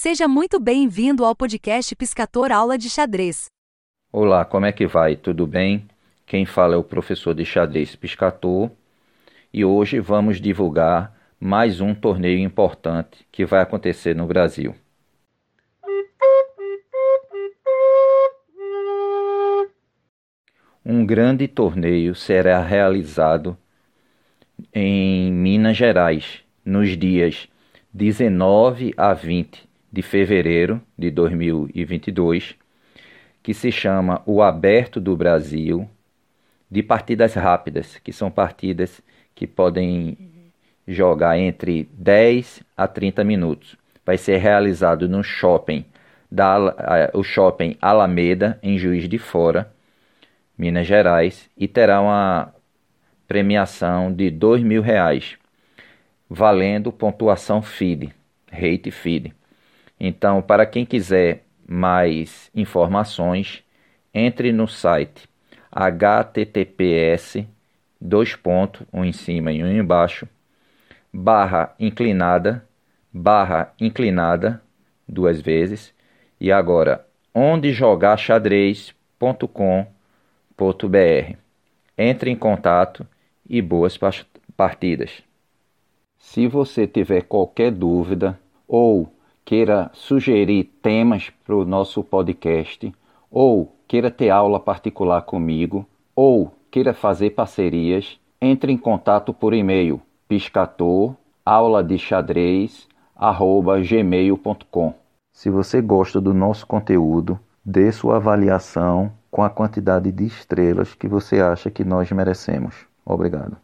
Seja muito bem-vindo ao podcast Piscator Aula de Xadrez. Olá, como é que vai? Tudo bem? Quem fala é o professor de xadrez Piscator e hoje vamos divulgar mais um torneio importante que vai acontecer no Brasil. Um grande torneio será realizado em Minas Gerais nos dias 19 a 20 de fevereiro de 2022, que se chama O Aberto do Brasil, de partidas rápidas, que são partidas que podem jogar entre 10 a 30 minutos. Vai ser realizado no shopping, da, o shopping Alameda, em Juiz de Fora, Minas Gerais, e terá uma premiação de R$ mil reais, valendo pontuação FIDE, rate FIDE. Então, para quem quiser mais informações, entre no site https dois pontos, um em cima e um embaixo, barra inclinada, barra inclinada, duas vezes, e agora onde jogar xadrez.com.br. Entre em contato e boas partidas. Se você tiver qualquer dúvida ou queira sugerir temas para o nosso podcast, ou queira ter aula particular comigo, ou queira fazer parcerias, entre em contato por e-mail piscator aula de xadrez gmail.com. Se você gosta do nosso conteúdo, dê sua avaliação com a quantidade de estrelas que você acha que nós merecemos. Obrigado.